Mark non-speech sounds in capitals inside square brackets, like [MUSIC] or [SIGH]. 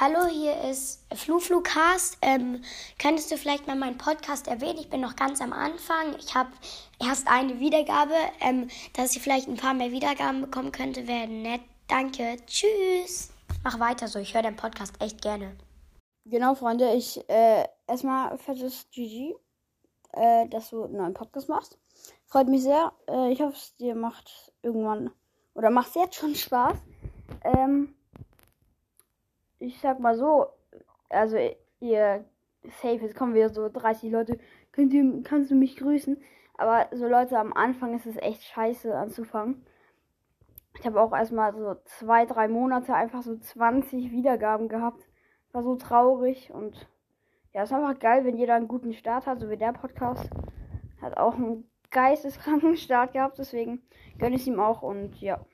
Hallo, hier ist FluFluCast. Ähm, könntest du vielleicht mal meinen Podcast erwähnen? Ich bin noch ganz am Anfang. Ich habe erst eine Wiedergabe. Ähm, dass ich vielleicht ein paar mehr Wiedergaben bekommen könnte, wäre nett. Danke. Tschüss. Mach weiter so. Ich höre deinen Podcast echt gerne. Genau, Freunde. Ich, äh, erstmal fettes GG, äh, dass du einen neuen Podcast machst. Freut mich sehr. Äh, ich hoffe, es dir macht irgendwann oder macht es jetzt schon Spaß. Ähm, ich sag mal so, also ihr safe, jetzt kommen wieder so 30 Leute, könnt ihr, kannst du mich grüßen? Aber so Leute, am Anfang ist es echt scheiße anzufangen. Ich habe auch erstmal so zwei, drei Monate einfach so 20 Wiedergaben gehabt. War so traurig und ja, ist einfach geil, wenn jeder einen guten Start hat, so wie der Podcast. Hat auch einen geisteskranken [LAUGHS] Start gehabt, deswegen gönne ich ihm auch und ja.